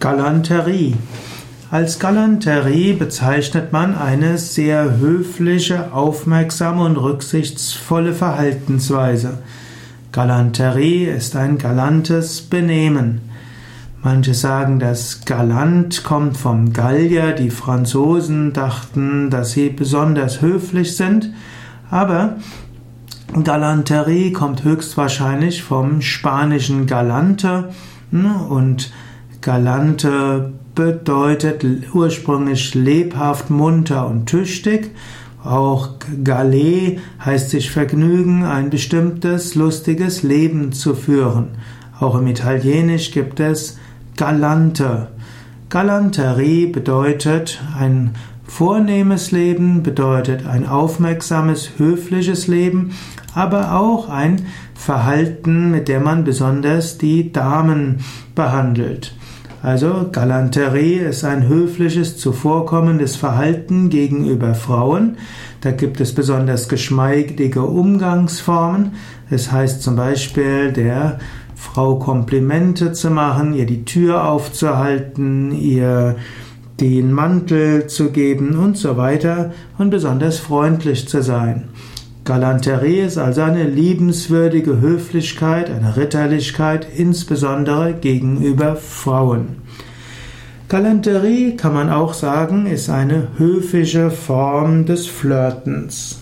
Galanterie. Als Galanterie bezeichnet man eine sehr höfliche, aufmerksame und rücksichtsvolle Verhaltensweise. Galanterie ist ein galantes Benehmen. Manche sagen, dass galant kommt vom Gallier. Die Franzosen dachten, dass sie besonders höflich sind. Aber Galanterie kommt höchstwahrscheinlich vom spanischen Galante und Galante bedeutet ursprünglich lebhaft, munter und tüchtig. Auch Galet heißt sich vergnügen, ein bestimmtes lustiges Leben zu führen. Auch im Italienisch gibt es Galante. Galanterie bedeutet ein vornehmes Leben, bedeutet ein aufmerksames, höfliches Leben, aber auch ein Verhalten, mit dem man besonders die Damen behandelt. Also Galanterie ist ein höfliches, zuvorkommendes Verhalten gegenüber Frauen. Da gibt es besonders geschmeidige Umgangsformen. Es heißt zum Beispiel, der Frau Komplimente zu machen, ihr die Tür aufzuhalten, ihr den Mantel zu geben und so weiter und besonders freundlich zu sein. Galanterie ist also eine liebenswürdige Höflichkeit, eine Ritterlichkeit, insbesondere gegenüber Frauen. Galanterie kann man auch sagen, ist eine höfische Form des Flirtens.